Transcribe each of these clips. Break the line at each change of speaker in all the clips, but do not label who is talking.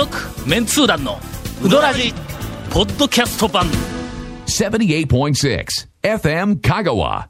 続メンツー団のウドラジポッドキャスト版。
78.6 FM Kagawa.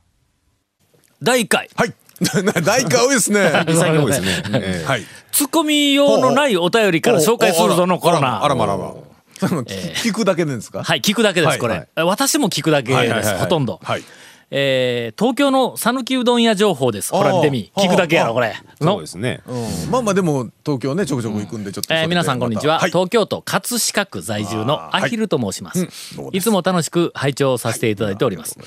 第1回。
はい。大会多いですね。
最近多いですね。ええ
はい。
ツッコミ用のないお便りから紹介するぞのコーナー。
あらまあらま聞聞くだけでですか？
はい聞くだけですこれ、
はい。
私も聞くだけです
はいはいはいはい。
ほとんど、
はい。
えー東京の讃岐うどん屋情報です。ほら見てみ。聞くだけやろこれ。の
そうですね。
うん。まあまあでも東京ねちょくちょく行くんでちょっと。
えー皆さんこんにちは、
はい。
東京都葛飾区在住のアヒルと申します、
うん。どうもです？
いつも楽しく拝聴させていただいております、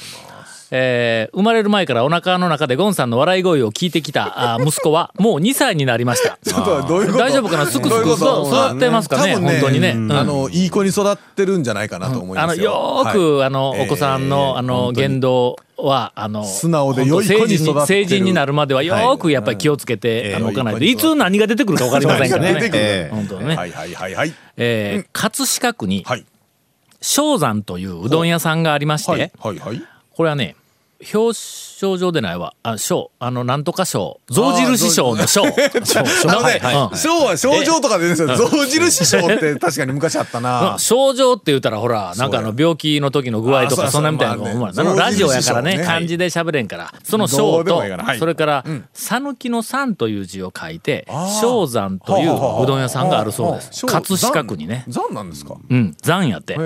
えー生まれる前からお腹の中でゴンさんの笑い声を聞いてきたあー息子は もう2歳になりました。
ちょっとどういうこと？
大丈夫かな？すくすく育ってますかね？
多分
本当にね、うん。
あのいい子に育ってるんじゃないかなと思い
あの
ますよ。
よーく、
はい。
あのお子さんの、
えー
あの言動はあの
素直で良い子に
成人
育ってる。
成人になるまではよーくやっぱり気をつけて、
はい
あの置かないと。
良い
いつ何が出てくるか分かりませんからね。
出てくる
ええ
本当ね、
はいはいはいはい。
えー葛飾区に
はい。
正山といううどん屋さんがありまして、
はい。はいはい。
これはね表彰状でないわ。あ賞。あのなんとか賞。象印賞の賞。
あのね
う ん
賞は賞状とかでですよ。象印賞って確かに昔あったな。
症状って言ったらほらなんかあの病気の時の具合とか
あ
そんなみたいなの
そうそうまあね
あのラジオやからね漢字で喋れんから。その
ど
章
うでも
とそれから讃岐の山という字を書いて
あー。
正山といううどん屋さんがあるそうです。葛飾区にね。
残なんですか？
うん。山やって。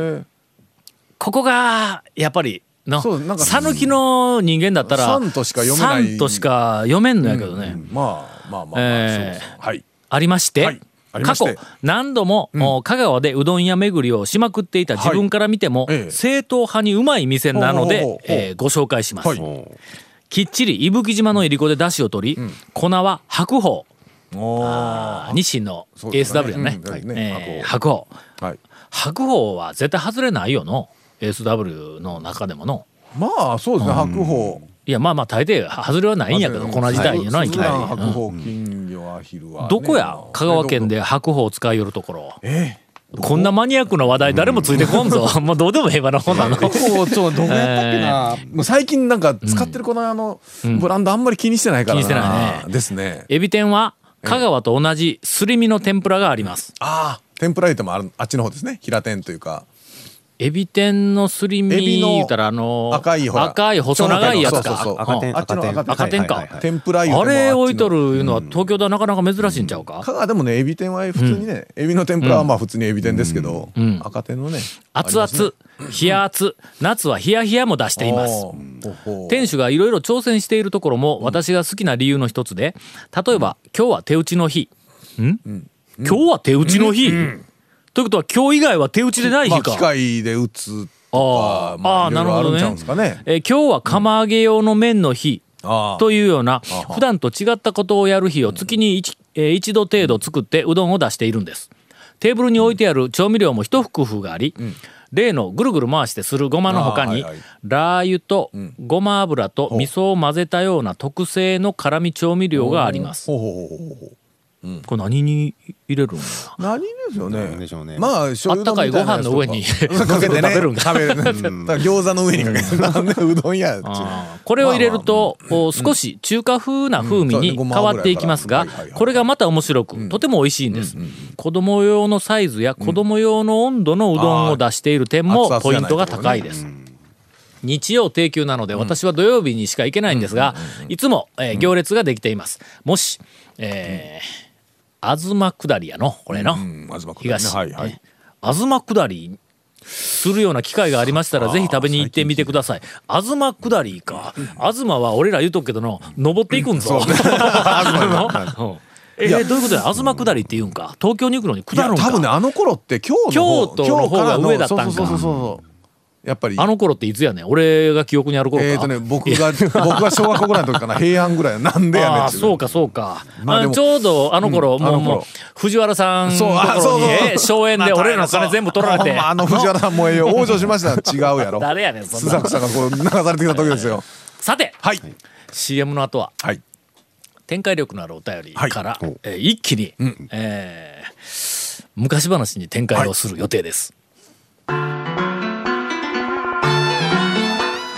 ここがやっぱり
な。んか
讃岐の人間だったら
山としか読めない。
山としか読めんのやけどね。
まあまあまあまあ
えー
はい。
ありまして、
はい。
過去何度も、お香川でうどん屋巡りをしまくっていた自分から見ても、
はい。ええ。
正統派にうまい店なのでえーご紹介します、
はい。
きっちり伊吹島のいりこで出汁を取り、粉は白鳳
おー。
あー日清の ASW やね。
うんはい。ね
えー白鳳
はい。
白鳳は絶対外れないよの ASW の中でもの
まあそうですね白鵬。
いやまあまあ大抵外れはないんやけど粉自体にないきなり、
白
うん
鵬金魚アヒルはね。
どこや香川県で白鳳を使いよるところ
え
こんなマニアックな話題誰もついてこんぞ。もうどうでも平和な本なの。
白鵬ちょっとどこやったっけな。もう最近なんか使ってるこのあのブランドあんまり気にしてないからな。
気にしてないね
ですね。
エビ天は香川と同じすり身の天ぷらがあります。
ああ天ぷら入れてもあるあっちの方ですね平天というか。
エビ天のすり身
エビの
言うたらあの
赤いほら。
赤い細長いやつか。
赤点
あっちの赤点
赤点か。
天ぷら
あれ置いと
る。
るいうのは東京ではなかなか珍しいんちゃうか？
香川でもねエビ天は普通にね、エビの天ぷらはまあ普通にエビ天ですけど、
ん。
赤天のね
熱々、冷や熱、夏は冷や冷やも出しています。店主がいろいろ挑戦しているところも私が好きな理由の一つで例えば今日は手打ちの日。ん、今日は手打ちの日、ということは今日以外は手打ちでない日か、
まあ機械で打つとか
あ
あ
なるほどね。今日は釜揚げ用の麺の日、というような普段と違ったことをやる日を月に一,、えー一度程度作ってうどんを出しているんです。テーブルに置いてある調味料も一工夫があり、例のぐるぐる回してするごまの他に、
あーはいはい。
ラー油とごま油と味噌を混ぜたような特製の辛味調味料があります。
ほうほうほうほうほう
これ何に入れるんや
何ですよね。
でしょうね。
まあ醤油
あったかいご飯の上に
かけてね。
食べるんか
食べる。餃子の上にかけて。なんでうどんや。
これを入れると、お少し中華風な風味に変わっていきますがこれがまた面白く、とても美味しいんです、子供用のサイズや子供用の温度のうどんを出している点もポイントが高いです、日曜定休なので私は土曜日にしか行けないんですが、いつも、えー行列ができています。もし、えー、東下りやのこれの、
うん東下りね。
東、
はいはい。
ね東下りするような機会がありましたらぜひ食べに行ってみてください。東下りか。東は俺ら言うとくけどの登っていくんぞ。うん。えーどういうことや？東下りって言うんか？東京に行くのに下るんか？
多分ねあの頃って京の方
京都の方が上だったんか。
そうそうそうそうやっぱり。
あの頃っていつやねん？俺が記憶にある頃か？
えっとね僕が僕が小学校ぐらいの時かな。平安ぐらいなんでやねん
あそうかそうか、
まあ
ちょうどあの頃、もう
うんあの頃。
もう藤原さんのところに荘園で俺らの金全部取られて、
まあの藤原さんもうええよ。往生しました。違うやろ。
誰やねんそんな
須作さんがこう流されてきた時ですよ。
さて
はい。
CM の後は
はい。
展開力のあるお便りから、
はい。
えー一気に、えー昔話に展開をする予定です、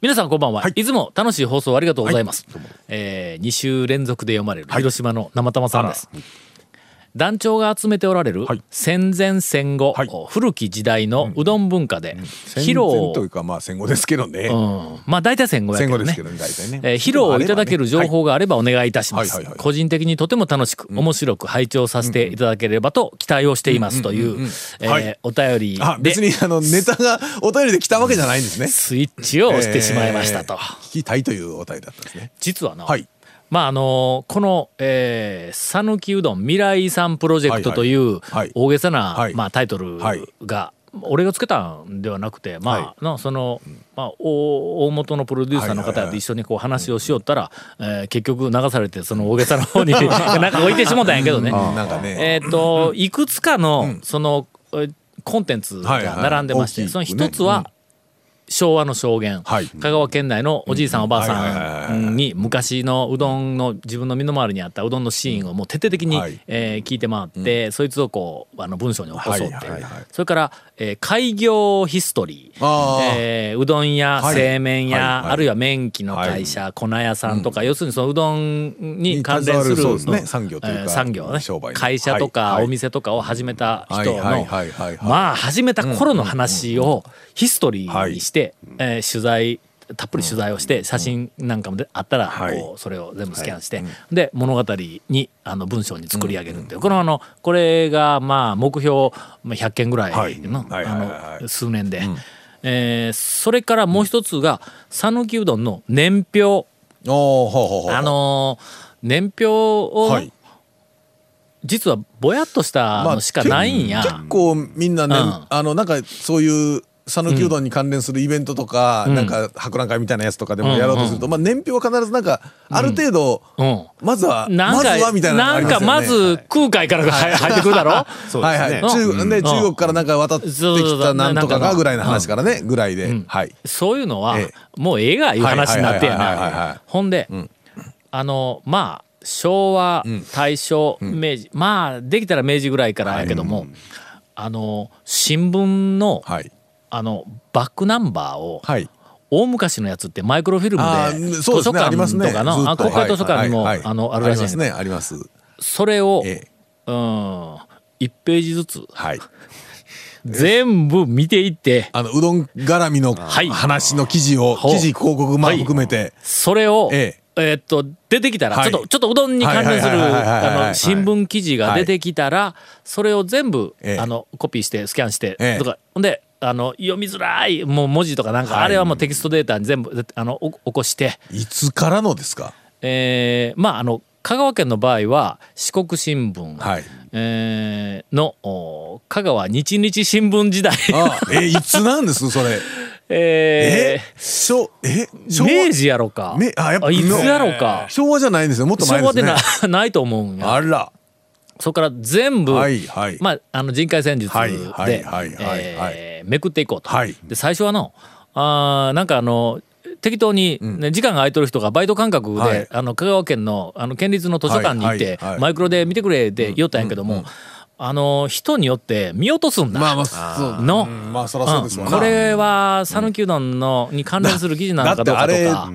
皆さんこんばんは、い、つも楽しい放送ありがとうございます、えー、2週連続で読まれる広島の生玉さんです、団長が集めておられる
はい。
戦前戦後、
はい。
古き時代のうどん文化で、
戦
披露
前というかまあ戦後ですけどね、
うん、まあ大体戦後やけどね。
戦後ですけどねね、
えー披露をいただける情報があればお願いいたします。個人的にとても楽しく面白く拝聴させていただければと期待をしていますというお便り
あ
で
別にあのネタがお便りで来たわけじゃないんですね。
スイッチを押してしまいましたと、
えー聞きたいというお便りだったんですね。
実はな、
はい
まああのこのえー讃岐、うどん未来遺産プロジェクトという大げさな、
はい。
まあ、タイトル
はい。
が、俺がつけたんではなくてまあ、のその、まあ、大大元のプロデューサーの方と一緒にこう話をしよったら、えー結局流されてその大げさな方に なんか置いてしもたんやけどね。
なんかね。
えっ、といくつかの、そのえコンテンツが並んでまして、
はいはい
その一つは、昭和の証言、
はい。
香川県内のおじいさん、おばあさんに昔のうどんの自分の身の回りにあったうどんのシーンをもう徹底的に、
はい。
えー聞いて回って、そいつをこうあの文章に起こそうって、
はいはいはい。
それから、えー開業ヒストリー、
あー。
えーうどん屋、
はい。
製麺屋、
はい。はい。
あるいは麺機の会社、粉屋さんとか、要するにそのうどんに関連する
すね。産業というか
えー産業ね。
商売の。
会社とか、お店とかを始めた人の、まあ始めた頃の話をヒストリーにして、えー取材たっぷり取材をして写真なんかもであったら
はい。
こうそれを全部スキャンしてで物語にあの文章に作り上げるっていう。このあのこれがまあ目標まあ100件ぐらいのあの数年で。えーそれからもう一つが讃岐うどんの年表。あのー年表を
はい。
実はぼやっとしたのしかないんや。
結構みんなね、
うん。
あのなんかそういう讃岐うどんに関連するイベントとか、
ん。
なんか博覧会みたいなやつとかでもやろうとすると、まあ年表は必ずなんかある程度、
うん。
まずは
なんか
まずはみたいなのがあ
なんかまず空海からが入入ってくるだろ？
そう
はいはい、中
うん。
で中国からなんか渡ってきたなんとかがぐらいの話からねぐらいで、
ん。
はい。
そういうのは
え
もうええがいう話になってやな。いほんで、あのまあ昭和
ん。
大正明治まあできたら明治ぐらいからやけども、あの新聞の
はい
あのバックナンバーを
はい。
大昔のやつってマイクロフィルム
あ
で図書館とかのあ
ずっと。
国会図書館にも
はいはい
あのあるらしいんやけど
ありますねあります。
それを
ええ。
うん1ページずつ
はい。
全部見ていって
あのうどん絡みの
はい。
話の記事を、
ほう。
記事広告まあ
はい
含めて、
それを、
え
え。ーっと出てきたら、
はい。
ちょっとちょっとうどんに関連する新聞記事が出てきたら、それを全部、
ええ。
あのコピーしてスキャンして、
ええ。
とか。ほんであの読みづらいもう文字とかなんか、
はい。
あれはもうテキストデータに全部あのお起こして、
いつからのですか？
えーまああの香川県の場合は四国新聞、
はい。
えーのお香川日日新聞時代、
あえいつなんです？それ。
え
え？しょえ？
ー
昭和？
明治やろか。
めあやっぱ
いつやろか。
昭和じゃないんですよ。もっと前
昭
ですね。
和でなないと思うんや。
あら
そこから全部、
はいはい。
まあ、あの人海戦術で、めくっていこうと。
はい。
で最初はのあーなんかあの適当に、ね時間が空いてる人がバイト感覚で、
はい。
あの香川県のあの県立の図書館に行って、マイクロで見てくれって言ったんやけども、あの人によって見落とすんだ。
まあまあそう
の。
うんまあそそうです
これは讃岐うどんのに関連する記事なのかどうかと
だ
か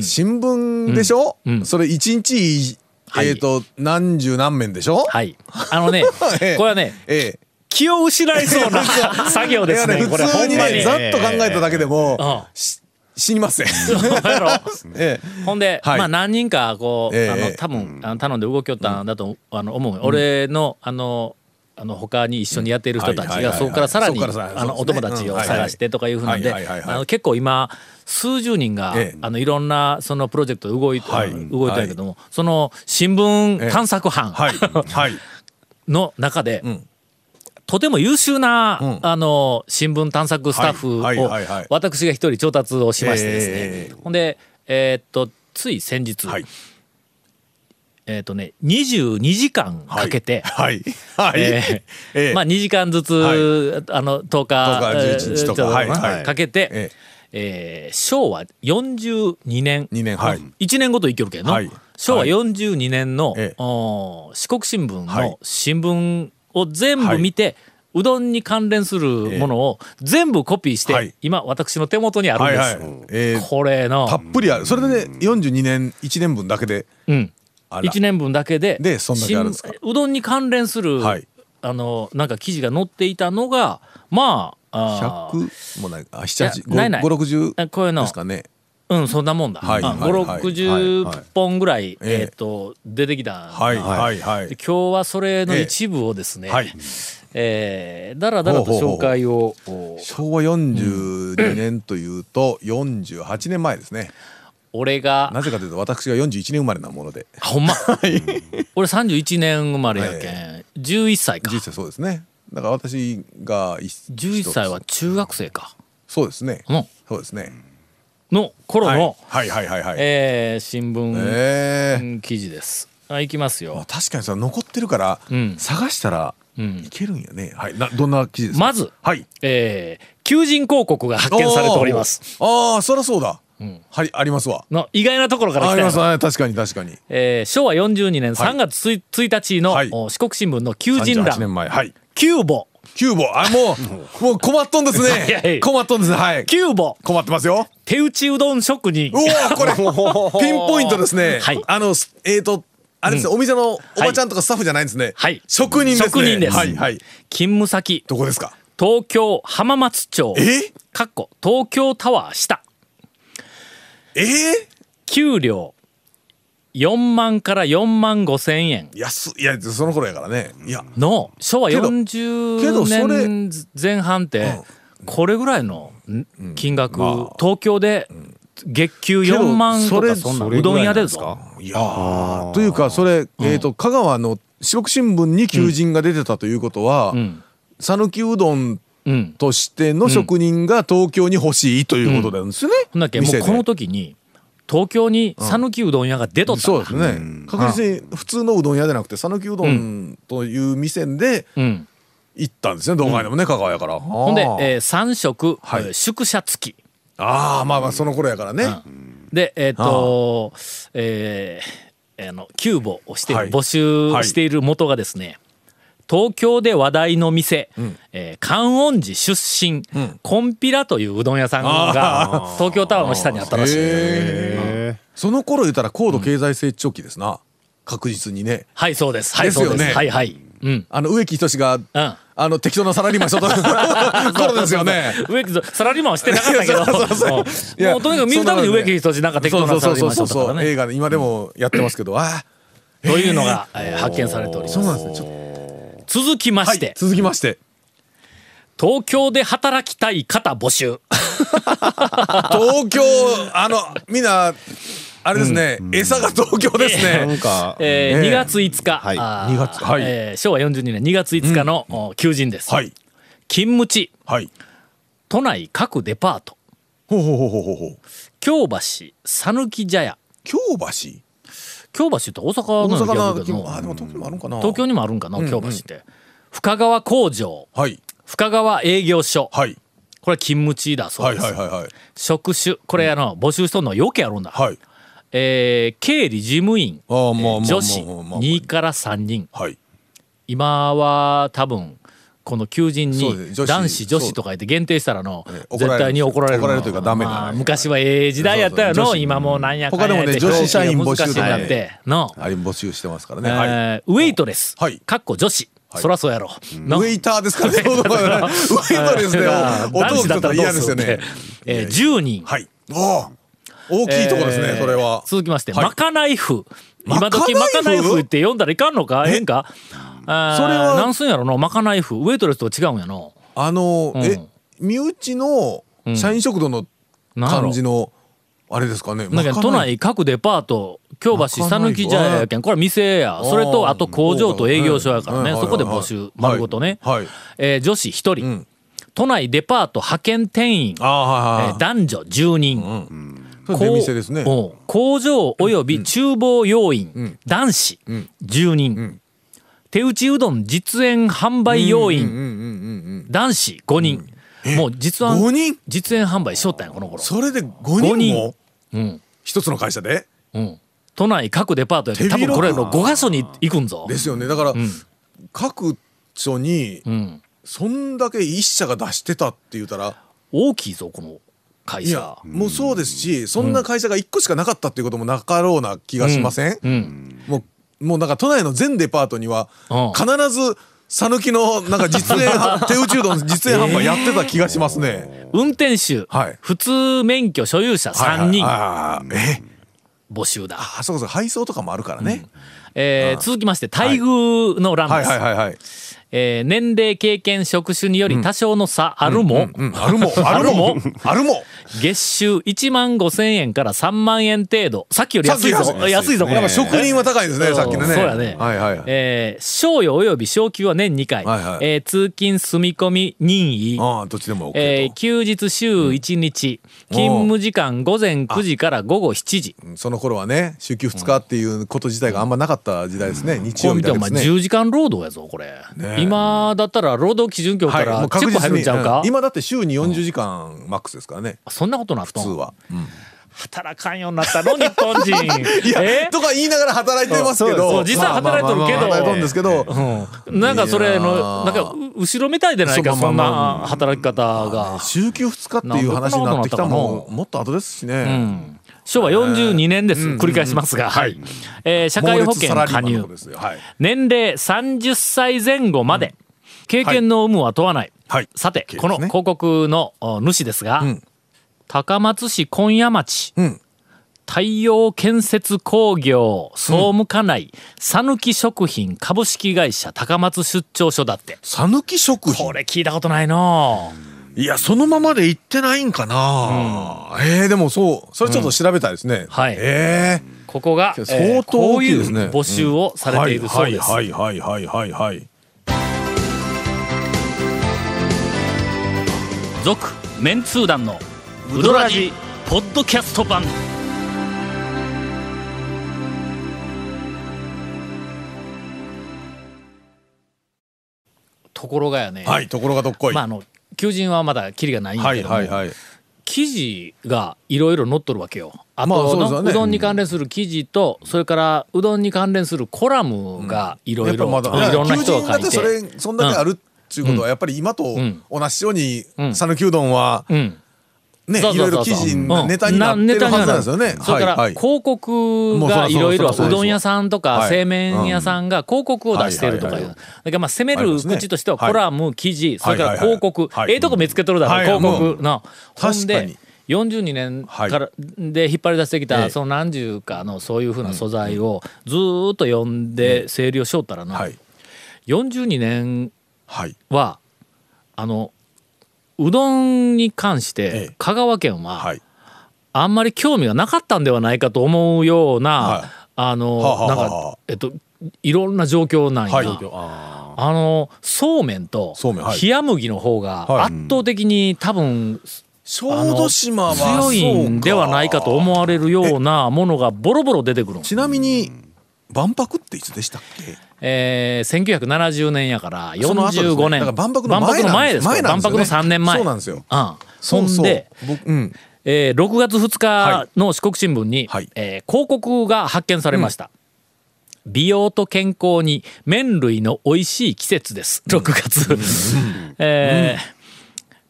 新聞でしょ、
うん。うん。
それ一日、
はい。
えっ、と何十何面でしょ、
はい。あのね
ええ。
これはね
ええ。
気を失いそうな作業ですね
いや
これ
普通に
ほんまに。
ねざっと考えただけでも、死にません。
やろ？
え
ほんで、
はい。
まあ何人かこう、
ええ。
あの多分、あの頼んで動きよったんだと、あの思う、俺のあのあの他に一緒にやっている人たちがそこからさらにあのお友達を探してとかいうふうなんであの結構今数十人が、
ええ。
あのいろんなそのプロジェクトで動い,、
はい。
動いたんやけども、その新聞探索班の中で、
ん。
とても優秀な、
ん。
あの新聞探索スタッフを、私が一人調達をしましてですね、
ええ。
ほんでえーっとつい先日、
はい
えーっとね22時間かけて、
はい。はい、
えー
ええ。
まあ2時間ずつ、
は
あの10日
10日11日とか。はいはい。
かけて、
え
え。ー昭和42年。
2年はい。
1年ごと生きるけんの、
はい。
昭和42年の、
ええ。
おー四国新聞
はい。
の新聞を全部見て、うどんに関連するものを全部コピーして、
はい。
今私の手元にあるんです。
はいはい。えー
これの
たっぷりある。それでね42年1年分だけで
うん、1年分だけで
でそんだけあるんですか？
新うどんに関連する、
はい。
あのなんか記事が載っていたのがまああー。
100もないあ
いやないない。
7 5 6
あこういうの。
0ですかね。
うんそんなもんだ、
はい
あ
はいはい
560本ぐらい、
ええ。
えっと出てきた、
はいはいはい。
で今日はそれの一部をですね、
はい。
えーだらだらと紹介をお
昭和42年というと48年前ですね
俺が
なぜかというと私が41年生まれなもので。
ほんま？俺31年生まれやけん、11歳か。
実際そうですね。だから私が
11歳は中学生か。
そうですね。
の
そうですね。
の頃
はい。
の、
はいはいはいはい。
えー新聞、
ええ
うん記事です。あいきますよ。
確かにさ残ってるから
うん。
探したら
うん。
いけるんやね。はい。などんな記事ですか？
まず
はい。
えー求人広告が発見されております。
あー。あーそりゃそうだ
ん。
はいありますわ。
の意外なところから
あり
来たよ
ますね。確かに確かに。
えー昭和42年3月 1, 1日の、
はい。
お四国新聞の求人
38年
欄
前。はい。
キューボ
キューボあもう もう困っとんですね。困っとんですね。はい。
キューボ
困ってますよ。
手打ちうどん職人。
うわこれ ピンポイントですね。
はい。
あのえっとあれですねお店のおばちゃんとかスタッフじゃないんですね。
はい。
職人ですね。
職人です。
はいはい。
勤務先。
どこですか？
東京浜松町。
え？
かっこ東京タワー下
ええ
給料。4万から4万5千円。
安いやその頃やからね。いや。
の昭和
けどけどそれ
40年前半ってこれぐらいのん金額
まあ。
東京で月給
けど
4万と
それ
かそんなうどん屋で
それぐらい
やー。というかそれえっと香川の四国新聞に求人が出てたということは
うん。
讃岐うどん
うん
としての職人が東京に欲しいということなんですね。
ほんだっけもうこの時に東京に讃岐うどん屋が出とった。
そうですね。確実に普通のうどん屋じゃなくて讃岐うどんという店で
うん。
行ったんですね動画でもね香川やから。
ほんで、
あー。
えー、3食、
はい。
えー宿舎付き。
あーまあまあその頃やからね。
でえっ、とえーあのキューボをして募集している元がですね、東京で話題の店、えー観音寺出身、コンピラといううどん屋さんが東京タワーの下にあったらしい。
へー。その頃言ったら高度経済成長期ですな。確実にね。
はいそうです。はい
ですよね。
そうです。はいはい。うん。
あの植木仁が
うん。
あの適当なサラリーマンしと。った頃ですよね。
植木サラリーマンはしてなかったけど。
そうそうそう。
もうとにかく見るために植木仁なんか適当なサラリーマンしとったからね
映画で今でもやってますけど。あー。
というのが、えー発見されております。
そうなんですね。ちょっ
続きま
と
して、
続きまして。
東京で働きたい方募集。
東京あのみんなあれですね。餌が東京ですね。
なんか、
えー
ええ
2月5日、
はい。
あー
2月はい。
えー昭和42年2月5日の、お求人です、
はい。
勤務地。
はい。
都内各デパート。
ほうほうほうほうほうほう。
京橋讃岐茶屋。
京橋？
京橋って大阪
大
の
のあでも東京もあるんかな。
東京にもあるんかな、京橋って。深川工場。
はい。
深川営業所、
はい。
これ勤務地だそう
はい
です、
はいはいはい
職種これあの募集しとんのはよけあるんだ、
はい。
えー経理事務員。女子2から3人。
はい。
今は多分この求人に男子女子とか言って限定したらの絶対に怒られるの。
怒られるというかダメな。
まあ昔はええ時代やったよの。今もうなんやかんや
他でもね
って
女子社員募集
表記が難しくなっての。
あれ募集してますからね。
え
はい。
ーウェイトレス。
はい。
かっこ女子。
はい。
そらそうやろ。の。
ウェイターですからね。ウェイトで。すね。音
男子だったらどう
嫌ですよね。
えー。10人。
はい。おー。大きいとこですね、
えー
それは。
続きまして、
はい。
まかない風今時ま
まかない風
って読んだらいかんのか？え？え？んか？
れは
なんすんやろのまかない風ウェイトレスとは違うんやの
あの、
うん。
え、身内の社員食堂の感じの、あれですかね？かない。
内各デパート京橋讃岐茶屋やけんこれは店や。それとあと工場と営業所やからね。
はい。
そこで募集。丸ごとね、
はい。はい
えー女子1人、
ん。
都内デパート派遣店員、
はい
えー
はい。はい。
男女10人、
それ出店ですね。
こう工場および厨房要員、男子10人、手打ちうどん実演販売要員。男子5人、もう実
5
演
人？
実演販売しとったんやこの頃。
それで5
五人
人。も
うん。
一つの会社で？
うん。都内各デパートや多分これの5箇所に行くんぞ。
ですよね。だから、
ん。
各所に
うん。
そんだけ一社が出してたって言ったら。
大きいぞこの会
いや
社
もうそうですしそんな会社が1個しかなかったっていうこともなかろうな気がしません、
うん。
もうもうなんか都内の全デパートには
うん
必ず讃岐のなんか実演手打ちうどんの実演販売やってた気がしますね。
運転手、
はい。
普通免許所有者3人。
あーえ？
募集だ、
あそうかそうか配送とかもあるからね。
えー続きまして待遇の欄です、
はいはいはいはい。
えー年齢経験職種により多少の差あるも、
うんあるも あるもあるも。
月収1万5千円から3万円程度。さっきより安いぞ。安いぞ。これ
職人は高いですねさっきのね。
そうやね、
はいはい。
えー賞与および昇給は年2回、
はいはい。
えー通勤住み込み任意。
ああどっちでも OK と。
えー休日週1日、勤務時間午前9時から午後7時。
その頃はね週休2日っていうこと自体があんまなかった時代ですね。日曜日だけですね。
10時間労働やぞこれ、
ね
今だったら労働基準局からチェック入るんちゃうか、
うん。今だって週に40時間マックスですからね。
そんなことなっ
普通は。
働かんようになったの日本人。え？
とか言いながら働いてますけど。
実際働いてるけど。
まあまあけど、
うん。なんかそれの
ー。
なんかう後ろめたいでないか
そ
んな働き方が、
週休2日っていう話になってきたのももっと後ですしね、
うん昭和42年です、繰り返しますが、はい。えー社会保険加入。
はい。
年齢30歳前後まで、経験の有無は問わない、
はい。
さて、
ね。
この広告のお主ですが、
ん。
高松市今夜町、
うん。
太陽建設工業総務課内讃岐、食品株式会社高松出張所だって。
讃岐食品？
これ聞いたことないの
いやそのままで行ってないんかな、えーでもそうそれちょっと調べたいですね、
はい。
え
ここが、えー
相当
こういう
大きいですね。
募集をされているそうです、
はいはいはいはいはいはい。
続メンツー団のウドラジポッドキャスト版。ところがやね、
はいところがどっこい、
まああの求人はまだキリがないんだ
はい
けども、
はいはい
記事がいろいろ載っとるわけよ。あ
まあ
との、
そうですよね。
うどんに関連する記事と、それからうどんに関連するコラムがいろいろいろんな人が書いて。
求人だってそれそんだけあるっていうことはやっぱり今と
ん。
同じように
ん。
讃岐うどんは
うん
ねい
そうそうそうそう。
ろいろ記事
うん
ネタになってるはずなんですよね。
それから広告がいろいろ
う
うどん屋さんとか
はい。
製麺屋さんが広告を出しているとかいう。だからまあ攻める口としてはコラム、記事、それから広告。ええとこ見つけとるだろ、
はい
広告の。ほんで
確かに、
42年からで引っ張り出してき
ええ。
たその何十かのそういうふうな素材をずーっと読んで整理をしよったらな
はい。
42年
はい。
はあのうどんに関し
ええ。
て香川県は
はい。
あんまり興味がなかったんではないかと思うような、
はい。
あの、なん
はあ
かえっといろんな状況なんや、
はい。
あのそうめんと
そうめんはい。
冷麦の方が
はい。
圧倒的に多分
小豆島は
強いんではないかと思われるようなものがボロボロ出てくる。ん
ちなみに万博っていつでしたっけ？
えー、1970年やから
その後ですね。
45年
だから万博の前です
前
ね。
万博の3年前。
そうなんですよ。
うん、
そん
で
僕うん。
えー6月2日の四国新聞に、
はい。
えー広告が発見されました、美容と健康に麺類の美味しい季節です。6月、えー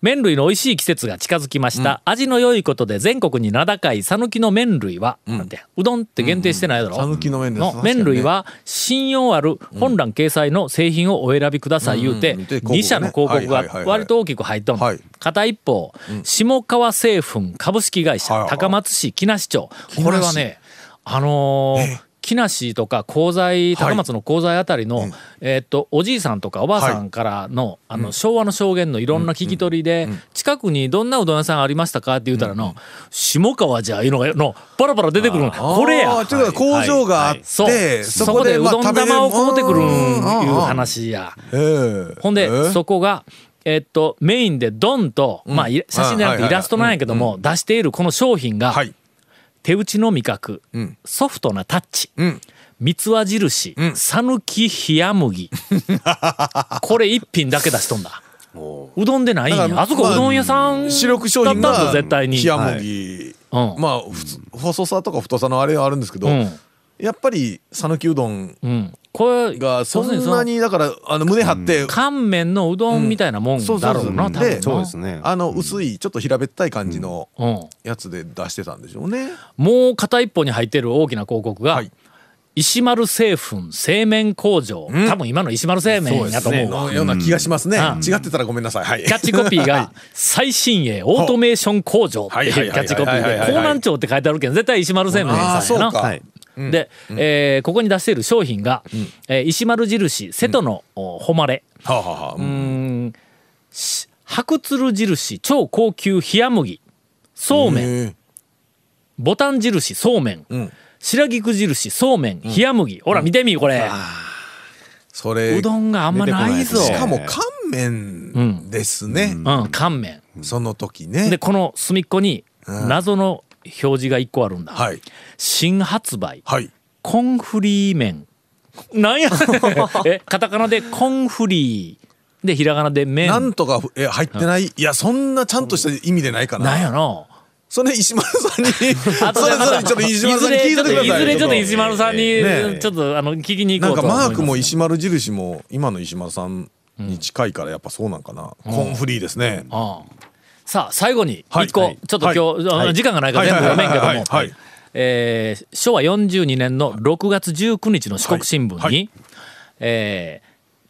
麺類の美味しい季節が近づきました、味の良いことで全国に名高い讃岐の麺類は、なんてうどんって限定してないだろ、
讃岐の麺です
の麺類は信用ある本欄掲載の製品をお選びください言うて
うんうんで広告ね。
2社の広告が割と大きく入っとんの。
はい。
片一方下川製粉株式会社
はい。はい
高松市木梨町。これはねあのー木梨とか鋼材高松の鋼材あたりの、えーっとおじいさんとかおばあさんからの,、あの昭和の証言のいろんな聞き取りで、近くにどんなうどん屋さんありましたか？って言うたらの、下川じゃいうのがのパラパラ出てくるの。これや。
ということは工場があって、
そこでうどん玉を買うてくるんいう
話
話や。
ええ
ほんで、
ええ
そこが、えっと、メインでドンと、まあ、い写真でなくてイラストなんやけども、出しているこの商品が、
はい
手打ちの味覚、
ん。
ソフトなタッチ、
うん。
三つ輪印、讃岐冷麦。これ一品だけ出しとんだ。う。どんでないんや。あそこうどん屋さん
まあ主力商品が
だった絶対に。
冷麦、
うん。
まあ細さとか太さのあれはあるんですけど、
うん
やっぱり讃岐うどん
うん。これ
がそんなにだからあの胸張って、
乾麺のうどんみたいなもんだろうな、多分
そうですね。
あの薄いちょっと平べったい感じの
うん、
やつで出してたんでしょうね。
もう片一方に入ってる大きな広告が、
はい。
石丸製粉製麺工場、多分今の石丸製麺やと思う。
ような気がしますね。
うん
違ってたらごめんなさい。はい。
キャッチコピーが「最新鋭オートメーション工場」っていうキャッチコピーで江南町って書いてあるけど絶対石丸製麺
ああそうか。
さんやな。
はい
で、えーここに出している商品が、えー石丸印瀬戸の、お誉れ。
はあ、はあはあ。
うーん。し白鶴印超高級冷麦そうめん。ボタン印そうめん、
ん。
白菊印そうめん。冷麦、ほら見てみこれ、
それ
うどんがあんまないぞ。
しかも乾麺ですね。
うん。乾麺。
その時ね。
でこの隅っこに謎の表示が一個あるんだ、
はい
新発売
はい。
コンフリー麺なんや えカタカナでコンフリーでひらがなで麺
なんとかえ入ってない。いやそんなちゃんとした意味でないかな。
なんやの
それ石丸さんに。
あと
れちょっと石丸さんに聞いててください。
いずれちょっと石丸さんにちょっとあの聞きに行
なんか
こうと思います
マークも石丸印も今の石丸さんに近いからやっぱそうなんかな。コンフリーですね。
ああさあ最後に
はい。
一個、
はい。
ちょっと今日、あの時間がないから全部読めんけども、
はい。はいはいはい。
えー昭和42年の6月19日の四国新聞に、
はい。はい。
えー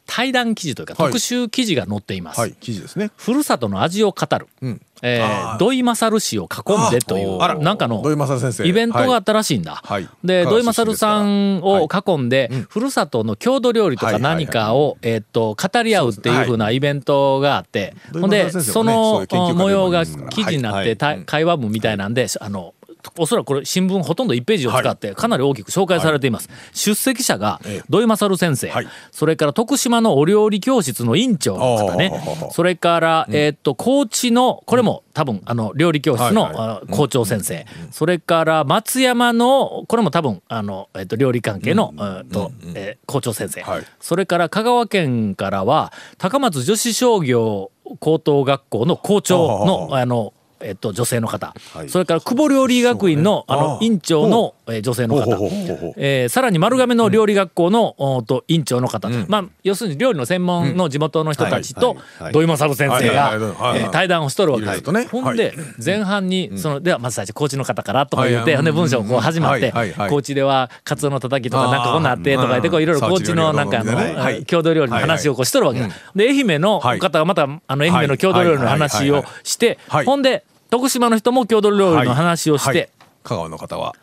対談記事というか
はい。
特集記事が載っています。
はい記事ですね。
ふるさとの味を語る、
うん。
え
あー。
ー土井勝氏を囲んでというなんかの
土井勝先生。
イベントがあったらしいんだ。
はい。はい
で土井勝さんを囲んで、ふるさとの郷土料理とか
はいはいはい。
何かを、えーっと語り合うっていうふうなイベントがあって、
はい
ほんでその模様が記事になって、会話文みたいなんであのおそらくこれ新聞ほとんど1ページを使ってかなり大きく紹介されています、出席者が
ええ。
土井勝先生、
はい。
それから徳島のお料理教室の院長の方ね。それから、えーっと高知のこれも多分あの料理教室の、校長先生、それから松山のこれも多分あの、えっと料理関係の、とえー校長先生、
はい。
それから香川県からは高松女子商業高等学校の校長のあのえっと、女性の方、それから久保料理学院の,、あの院長の、えー女性の方。えーさらに丸亀の料理学校の、おーと院長の方、まあ、要するに料理の専門の地元の人たちと土井勝先生
はい
が
はいはいはい。
えー対談をしとるわけ。ですほんで前半にそのではまず最初高知の方からとか言ってで文章こう始まって
はいはいはい。
高知ではカツオのたたきとかなんかこんなんあってとか言ってこういろいろ
うん
高知のなんかあの
はい。はい
郷土料理の話をこうしとるわけ。だで愛媛の
はい
方がまたあの愛媛の郷土料理の話をして
はい。
ほんで徳島の人も郷土料理の話をし
はい。
て
香川の方は。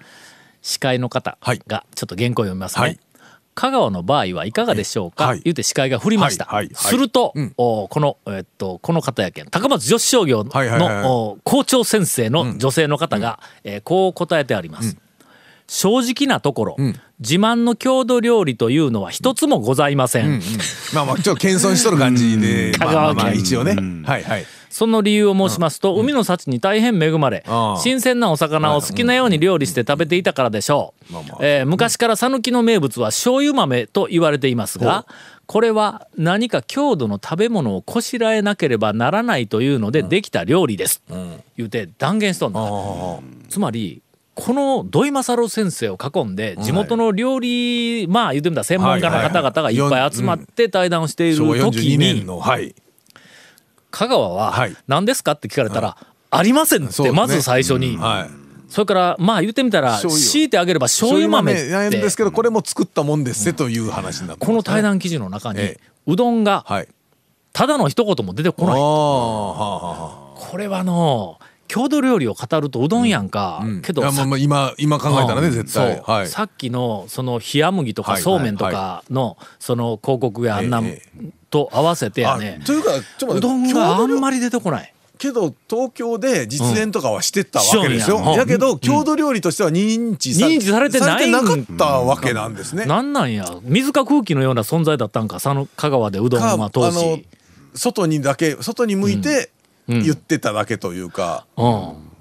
司会の方
はい。
がちょっと原稿を読みますね。
はい。
香川の場合はいかがでしょうか、
はい。
言って司会が振りました、
はい。はい。はい。
すると、
うん。
おこの、えっと、この方やけん。高松女子商業の、
はいはいはいはい。
お校長先生の女性の方が、えーこう答えてあります、正直なところ、
ん。
自慢の郷土料理というのは一つもございません、
まあまあちょっと謙遜しとる感じで
香
まあまあまあ
川県。
一応ね。はいはい
その理由を申しますと、海の幸に大変恵まれ、新鮮なお魚を好きなように料理して食べていたからでしょう。えー昔から讃岐の名物は醤油豆と言われていますが、これは何か郷土の食べ物をこしらえなければならないというのでできた料理です。言うて断言しとんだ。つまり、この土井勝先生を囲んで地元の料理、まあ言ってみたら専門家の方々がいっぱい集まって対談をしている時
42年
に
のはい
香川は
はい。
何ですかって聞かれたら、ありませんってまず最初に、
はい。
それからまあ言ってみたら強いてあげれば醤油豆っ
なんです
て
けどこれも作ったもんですせという話になって
この対談記事の中に
ええ。
うどんが
はい。
ただの一言も出てこない。これはの郷土料理を語るとうどんやんか、
あうん。
けどさ
いやまあまあ今今考えたらね絶対。
そう。
はい。
さっきのその冷麦とか
はい
そうめんとかのその広告やあんなと合わせてや
あ
ね
というかちょっと
うどんがあんまり出てこない。
けど東京で実演とかはしてたわけですよ、
うん。や
けど郷土料理としては認知さ,、
認知されてない
なかったわけなんですね。
なんなんや。水か空気のような存在だったんか佐野香川でうどん
か
は当時。
外にだけ外に向いて
うん
言ってただけというか、
うん。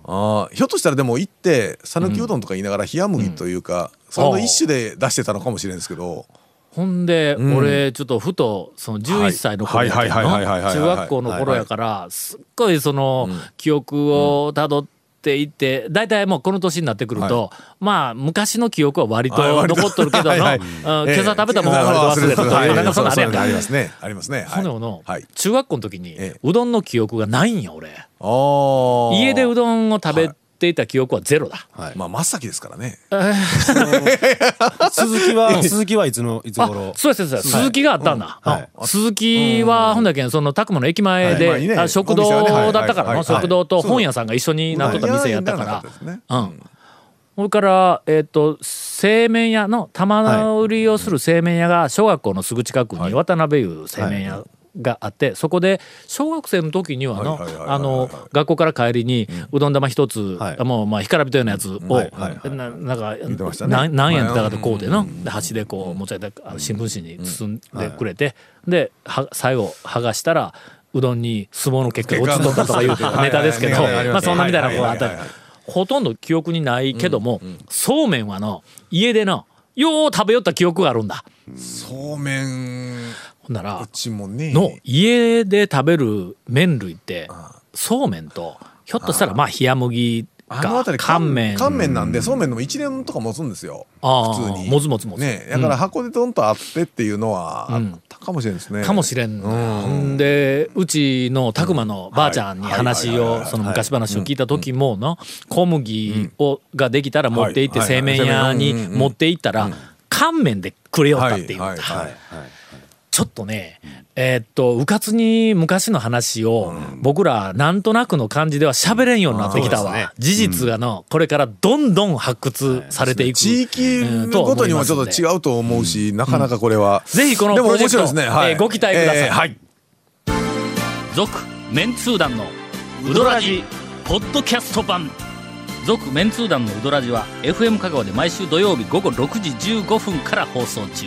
あーひょっとしたらでも行って讃岐うどんとか言いながら冷麦というか、その一種で出してたのかもしれないですけど、
ほんで、
ん。
俺ちょっとふとその11歳の頃やけど
はいはいはいはいはいはい
中学校の頃やからすっごいその記憶をたどっていって大体もうこの年になってくるとまあ昔の記憶は割と残っとるけどの
はい
今朝食べたもんは割と忘れたというなんかそんなあれやんか。
ありますね。ありますね。
ほの
はい。
中学校の時に
ええ。
うどんの記憶がないんや俺。家でうどんを食べていた記憶はゼロだ。
まあ真っ先ですからね。
鈴木は鈴木はいつのいつ
あ
頃
そうですそうです。鈴木があったんだ、
うん。はい。
うん鈴木はほんだけんその拓磨の駅前で、
はい。まあいいね。
あ食堂だったからの、
はい。
食堂と本屋さんが一緒になっとった店やったから、
ね。
うん。それから、えっと製麺屋の玉売りをする製麺屋が小学校のすぐ近くに渡辺いう製麺屋があってそこで小学生の時にはのあの学校から帰りにうどん玉一つ、
はい。
もうまあ干からびたようなやつを、
はいはい
ななんか
ね。
なん何円だかでこうでので端でこう持ち上げて新聞紙に包んでくれて。では最後剥がしたらうどんに相撲の結果が落ちとったとか いうネタですけどまあそんなみたいなことがあった。ほとんど記憶にないけどもそうめんはの家でのよう食べよった記憶があるんだ。
そうめん
ほんなら
うちもね。
の家で食べる麺類ってそうめんとひょっとしたらまあ冷麦か
あの辺り
乾麺。
乾麺なんでそうめんでも一年とか持つんですよ。普通に。
もつもつもつ。
ねだから箱でドンとあってっていうのはあ
うん。
ったかもしれないですね。
かもしれん。のよほん。でうちの拓磨のばあちゃんに話をその昔話を聞いた時もの小麦をができたら持って行って
はい。
製麺屋に
うんうんうん
持って行ったら乾麺でくれよったっていう。
はい。はい。はい
ちょっとねえーっとうかつに昔の話を僕らなんとなくの感じでは喋れんようになってきたわ、事実がのこれからどんどん発掘されていく、
地域ごとにもちょっと違うと思うしなかなかこれは。
ぜひこの
でも
プロジェクト
面白いですねはい。
えーご期待ください。
えーはい。
続メンツー団のウドラジポッドキャスト版。続メンツー団のウドラジは FM 香川で毎週土曜日午後6時15分から放送中